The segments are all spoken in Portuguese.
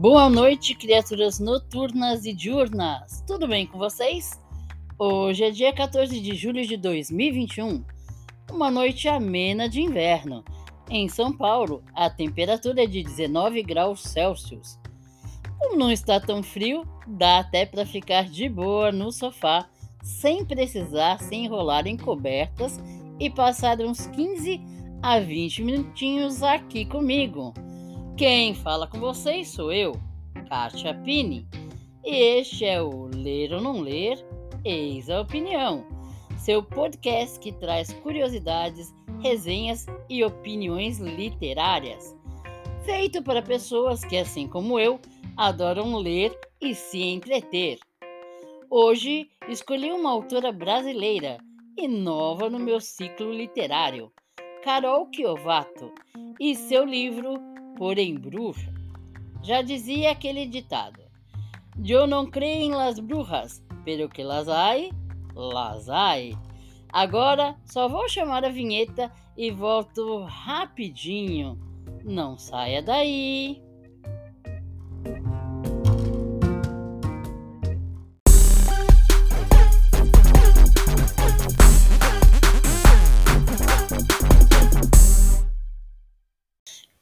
Boa noite, criaturas noturnas e diurnas. Tudo bem com vocês? Hoje é dia 14 de julho de 2021, uma noite amena de inverno. Em São Paulo, a temperatura é de 19 graus Celsius. Como não está tão frio, dá até para ficar de boa no sofá, sem precisar se enrolar em cobertas e passar uns 15 a 20 minutinhos aqui comigo. Quem fala com vocês sou eu, Kátia Pini, este é o Ler ou Não Ler, Eis a Opinião, seu podcast que traz curiosidades, resenhas e opiniões literárias. Feito para pessoas que, assim como eu, adoram ler e se entreter. Hoje escolhi uma autora brasileira e nova no meu ciclo literário, Carol Chiovato, e seu livro porém bruxa. Já dizia aquele ditado: Eu não creio em las brujas, pero que las hay, las hay. Agora só vou chamar a vinheta e volto rapidinho. Não saia daí.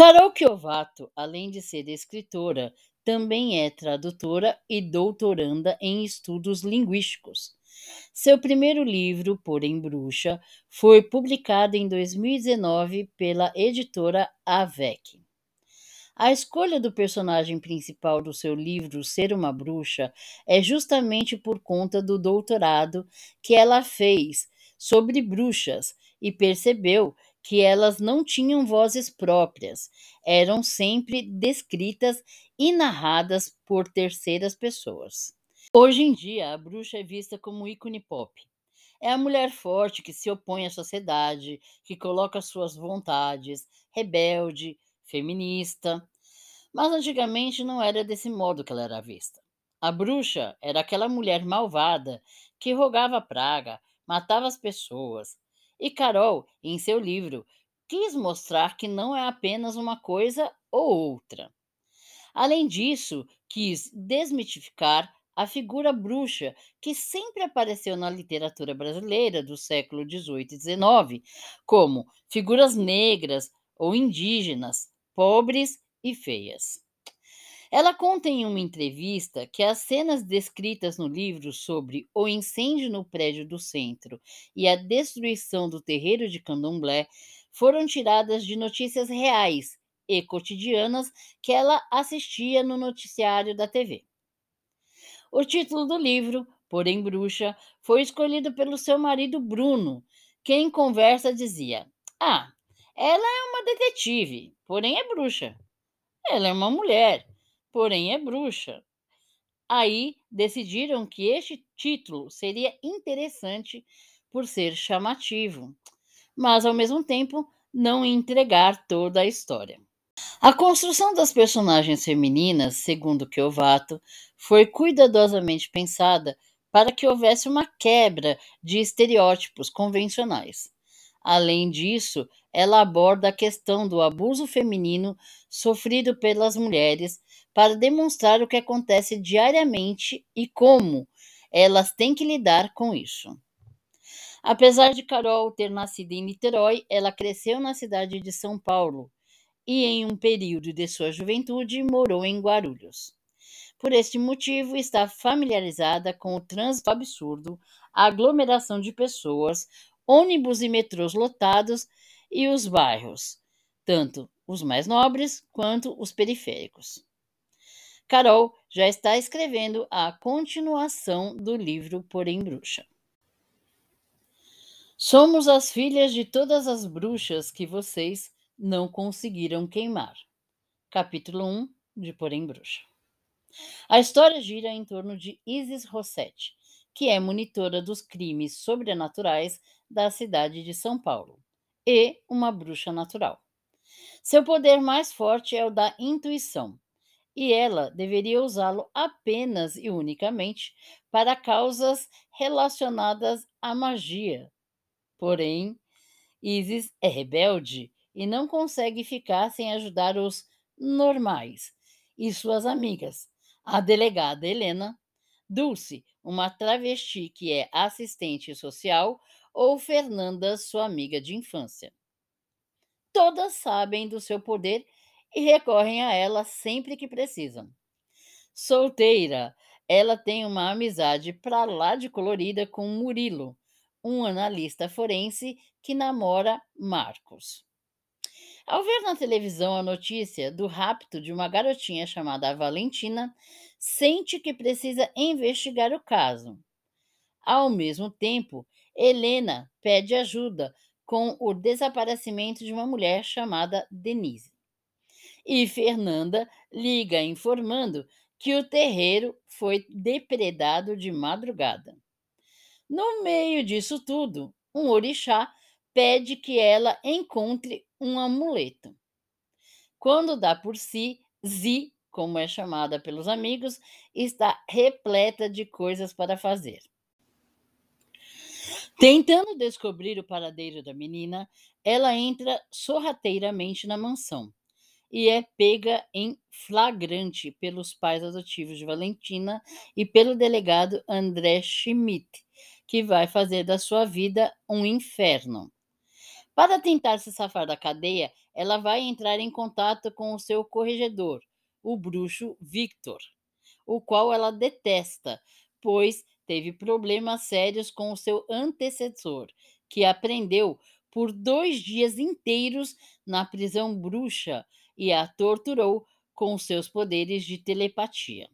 Carol Chiovato, além de ser escritora, também é tradutora e doutoranda em estudos linguísticos. Seu primeiro livro, Porém Bruxa, foi publicado em 2019 pela editora Avec. A escolha do personagem principal do seu livro Ser uma Bruxa é justamente por conta do doutorado que ela fez sobre bruxas e percebeu que elas não tinham vozes próprias, eram sempre descritas e narradas por terceiras pessoas. Hoje em dia, a bruxa é vista como ícone pop. É a mulher forte que se opõe à sociedade, que coloca suas vontades, rebelde, feminista. Mas antigamente não era desse modo que ela era vista. A bruxa era aquela mulher malvada que rogava praga, matava as pessoas, e Carol, em seu livro, quis mostrar que não é apenas uma coisa ou outra. Além disso, quis desmitificar a figura bruxa que sempre apareceu na literatura brasileira do século XVIII e XIX, como figuras negras ou indígenas, pobres e feias. Ela conta em uma entrevista que as cenas descritas no livro sobre o incêndio no prédio do centro e a destruição do terreiro de Candomblé foram tiradas de notícias reais e cotidianas que ela assistia no noticiário da TV. O título do livro, Porém Bruxa, foi escolhido pelo seu marido Bruno, que em conversa dizia: Ah, ela é uma detetive, porém é bruxa. Ela é uma mulher, porém é bruxa. Aí decidiram que este título seria interessante por ser chamativo, mas ao mesmo tempo não entregar toda a história. A construção das personagens femininas, segundo Kiovato, foi cuidadosamente pensada para que houvesse uma quebra de estereótipos convencionais. Além disso, ela aborda a questão do abuso feminino sofrido pelas mulheres para demonstrar o que acontece diariamente e como elas têm que lidar com isso. Apesar de Carol ter nascido em Niterói, ela cresceu na cidade de São Paulo e, em um período de sua juventude, morou em Guarulhos. Por este motivo, está familiarizada com o trânsito absurdo, a aglomeração de pessoas, ônibus e metrôs lotados e os bairros, tanto os mais nobres quanto os periféricos. Carol já está escrevendo a continuação do livro Porém Bruxa. Somos as filhas de todas as bruxas que vocês não conseguiram queimar. Capítulo 1 de Porém Bruxa. A história gira em torno de Isis Rossetti, que é monitora dos crimes sobrenaturais da cidade de São Paulo, e uma bruxa natural. Seu poder mais forte é o da intuição, e ela deveria usá-lo apenas e unicamente para causas relacionadas à magia. Porém, Isis é rebelde e não consegue ficar sem ajudar os normais, e suas amigas, a delegada Helena, Dulce, uma travesti que é assistente social, ou Fernanda, sua amiga de infância. Todas sabem do seu poder e recorrem a ela sempre que precisam. Solteira, ela tem uma amizade pra lá de colorida com Murilo, um analista forense que namora Marcos. Ao ver na televisão a notícia do rapto de uma garotinha chamada Valentina, sente que precisa investigar o caso. Ao mesmo tempo, Helena pede ajuda com o desaparecimento de uma mulher chamada Denise. E Fernanda liga informando que o terreiro foi depredado de madrugada. No meio disso tudo, um orixá pede que ela encontre um amuleto. Quando dá por si, Zi, como é chamada pelos amigos, está repleta de coisas para fazer. Tentando descobrir o paradeiro da menina, ela entra sorrateiramente na mansão e é pega em flagrante pelos pais adotivos de Valentina e pelo delegado André Schmidt, que vai fazer da sua vida um inferno. Para tentar se safar da cadeia, ela vai entrar em contato com o seu corregedor, o bruxo Victor, o qual ela detesta, pois teve problemas sérios com o seu antecessor, que aprendeu por dois dias inteiros na prisão bruxa e a torturou com seus poderes de telepatia.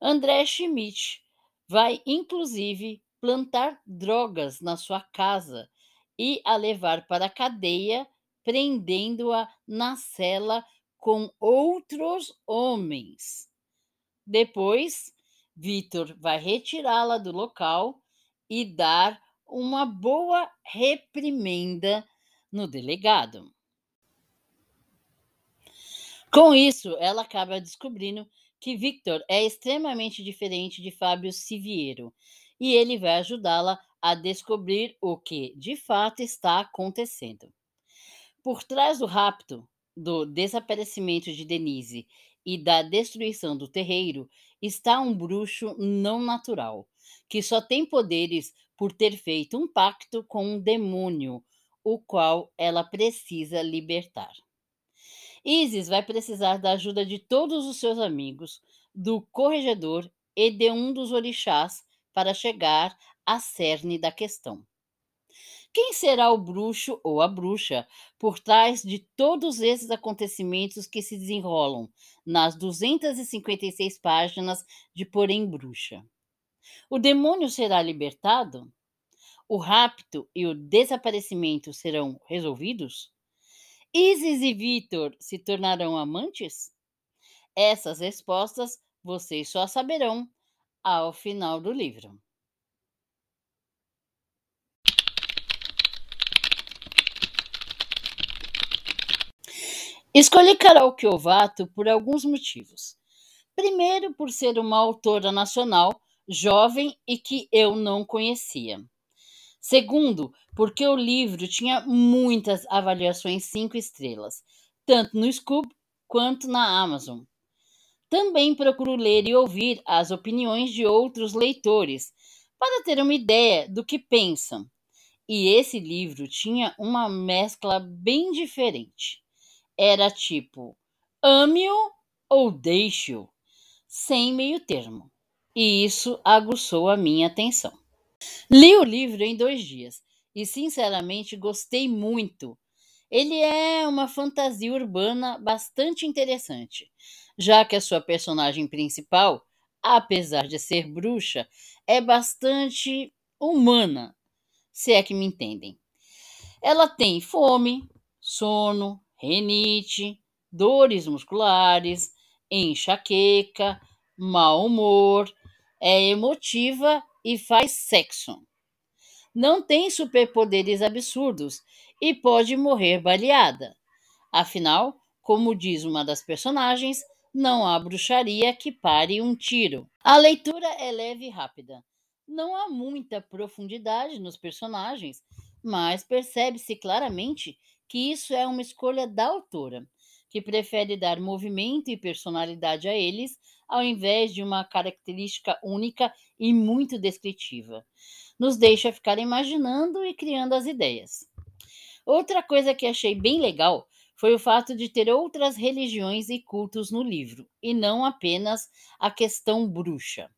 André Schmidt vai, inclusive, plantar drogas na sua casa e a levar para a cadeia, prendendo-a na cela com outros homens. Depois, Vitor vai retirá-la do local e dar uma boa reprimenda no delegado. Com isso, ela acaba descobrindo que Victor é extremamente diferente de Fábio Siviero e ele vai ajudá-la a descobrir o que de fato está acontecendo. Por trás do rapto, do desaparecimento de Denise e da destruição do terreiro está um bruxo não natural, que só tem poderes por ter feito um pacto com um demônio, o qual ela precisa libertar. Isis vai precisar da ajuda de todos os seus amigos, do corregedor e de um dos orixás para chegar a cerne da questão. Quem será o bruxo ou a bruxa por trás de todos esses acontecimentos que se desenrolam nas 256 páginas de Porém Bruxa? O demônio será libertado? O rapto e o desaparecimento serão resolvidos? Isis e Vitor se tornarão amantes? Essas respostas vocês só saberão ao final do livro. Escolhi Carol Chiovato por alguns motivos. Primeiro, por ser uma autora nacional, jovem e que eu não conhecia. Segundo, porque o livro tinha muitas avaliações cinco estrelas, tanto no Scoop quanto na Amazon. Também procuro ler e ouvir as opiniões de outros leitores, para ter uma ideia do que pensam. E esse livro tinha uma mescla bem diferente era tipo ame-o ou deixe-o, sem meio termo. E isso aguçou a minha atenção. Li o livro em dois dias e, sinceramente, gostei muito. Ele é uma fantasia urbana bastante interessante, já que a sua personagem principal, apesar de ser bruxa, é bastante humana, se é que me entendem. Ela tem fome, sono, renite, dores musculares, enxaqueca, mau humor, é emotiva e faz sexo. Não tem superpoderes absurdos e pode morrer baleada. Afinal, como diz uma das personagens, não há bruxaria que pare um tiro. A leitura é leve e rápida. Não há muita profundidade nos personagens, mas percebe-se claramente que isso é uma escolha da autora, que prefere dar movimento e personalidade a eles, ao invés de uma característica única e muito descritiva. Nos deixa ficar imaginando e criando as ideias. Outra coisa que achei bem legal foi o fato de ter outras religiões e cultos no livro, e não apenas a questão bruxa.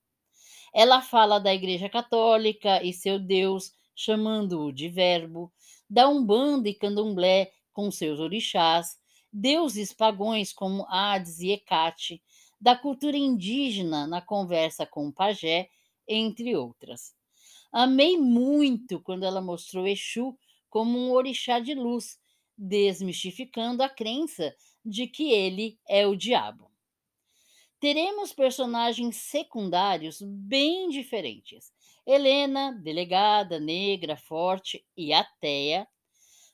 Ela fala da Igreja Católica e seu Deus, chamando-o de Verbo, da Umbanda e Candomblé com seus orixás, deuses pagões como Hades e Hecate, da cultura indígena na conversa com o pajé, entre outras. Amei muito quando ela mostrou Exu como um orixá de luz, desmistificando a crença de que ele é o diabo. Teremos personagens secundários bem diferentes. Helena, delegada, negra, forte, e Ateia,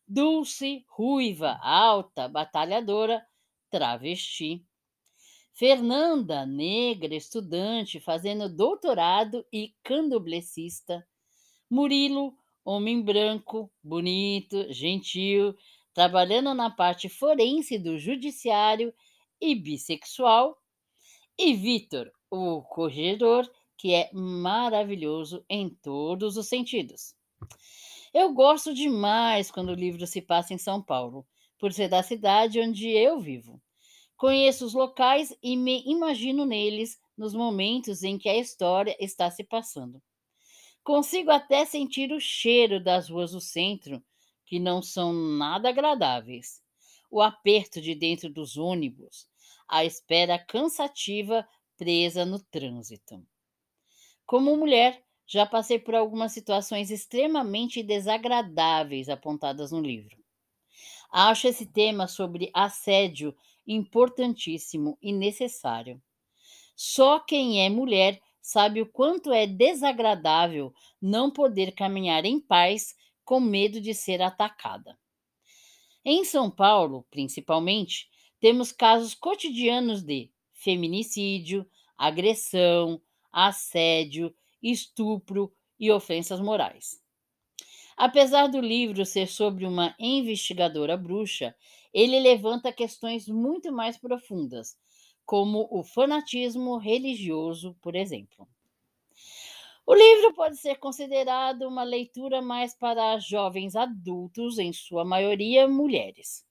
Dulce, ruiva, alta, batalhadora, travesti. Fernanda, negra, estudante, fazendo doutorado e candoblecista. Murilo, homem branco, bonito, gentil, trabalhando na parte forense do judiciário e bissexual. E Vitor, o corregedor, que é maravilhoso em todos os sentidos. Eu gosto demais quando o livro se passa em São Paulo, por ser da cidade onde eu vivo. Conheço os locais e me imagino neles nos momentos em que a história está se passando. Consigo até sentir o cheiro das ruas do centro, que não são nada agradáveis. O aperto de dentro dos ônibus, a espera cansativa presa no trânsito. Como mulher, já passei por algumas situações extremamente desagradáveis apontadas no livro. Acho esse tema sobre assédio importantíssimo e necessário. Só quem é mulher sabe o quanto é desagradável não poder caminhar em paz com medo de ser atacada. Em São Paulo, principalmente, temos casos cotidianos de feminicídio, agressão, assédio estupro e ofensas morais. Apesar do livro ser sobre uma investigadora bruxa, ele levanta questões muito mais profundas, como o fanatismo religioso, por exemplo. O livro pode ser considerado uma leitura mais para jovens adultos, em sua maioria mulheres.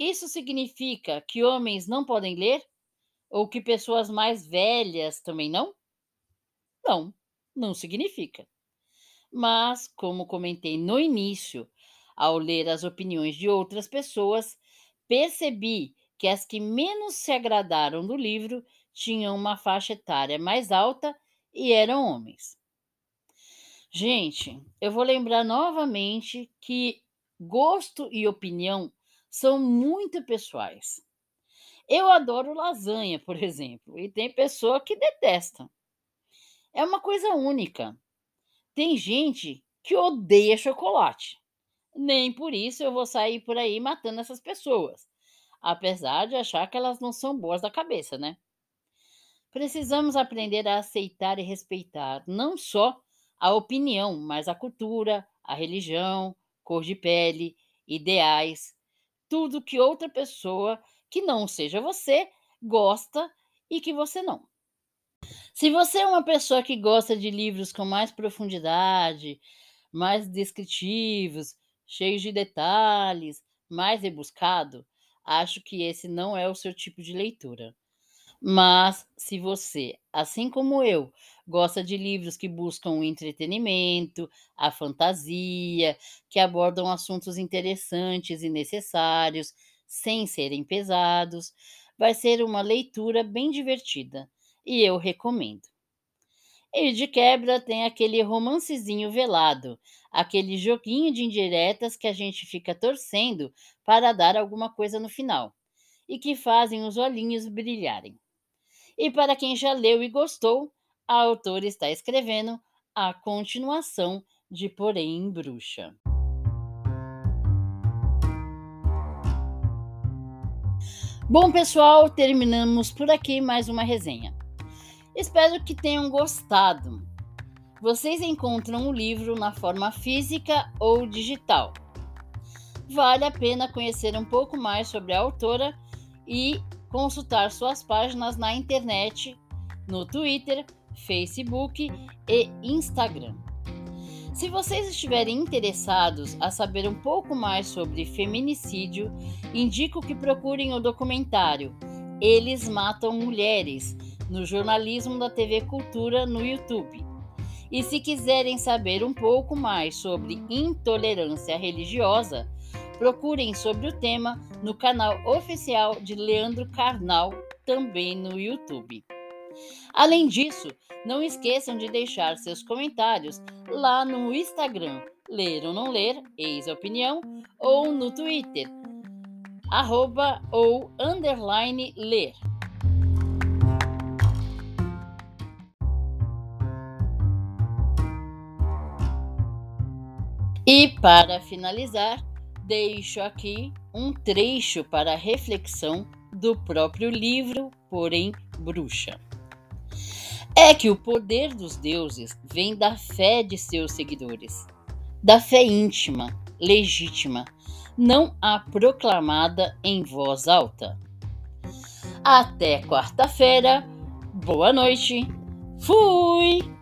Isso significa que homens não podem ler? Ou que pessoas mais velhas também não? Não não significa. Mas, como comentei no início, ao ler as opiniões de outras pessoas, percebi que as que menos se agradaram do livro tinham uma faixa etária mais alta e eram homens. Gente, eu vou lembrar novamente que gosto e opinião são muito pessoais. Eu adoro lasanha, por exemplo, e tem pessoa que detesta. É uma coisa única. Tem gente que odeia chocolate. Nem por isso eu vou sair por aí matando essas pessoas, apesar de achar que elas não são boas da cabeça, né? Precisamos aprender a aceitar e respeitar não só a opinião, mas a cultura, a religião, cor de pele, ideais, tudo que outra pessoa que não seja você gosta e que você não. Se você é uma pessoa que gosta de livros com mais profundidade, mais descritivos, cheios de detalhes, mais rebuscado, acho que esse não é o seu tipo de leitura. Mas se você, assim como eu, gosta de livros que buscam o entretenimento, a fantasia, que abordam assuntos interessantes e necessários, sem serem pesados, vai ser uma leitura bem divertida e eu recomendo. E de quebra tem aquele romancezinho velado, aquele joguinho de indiretas que a gente fica torcendo para dar alguma coisa no final e que fazem os olhinhos brilharem. E para quem já leu e gostou, a autora está escrevendo a continuação de Porém Bruxa. Bom, pessoal, terminamos por aqui mais uma resenha. Espero que tenham gostado. Vocês encontram o livro na forma física ou digital. Vale a pena conhecer um pouco mais sobre a autora e consultar suas páginas na internet, no Twitter, Facebook e Instagram. Se vocês estiverem interessados a saber um pouco mais sobre feminicídio, indico que procurem o documentário Eles Matam Mulheres no jornalismo da TV Cultura no YouTube. E se quiserem saber um pouco mais sobre intolerância religiosa, procurem sobre o tema no canal oficial de Leandro Carnal, também no YouTube. Além disso, não esqueçam de deixar seus comentários lá no Instagram, Ler ou Não Ler, Eis a Opinião, ou no Twitter, arroba ou underline ler. E para finalizar, deixo aqui um trecho para reflexão do próprio livro, porém bruxa. É que o poder dos deuses vem da fé de seus seguidores, da fé íntima, legítima, não a proclamada em voz alta. Até quarta-feira, boa noite, fui!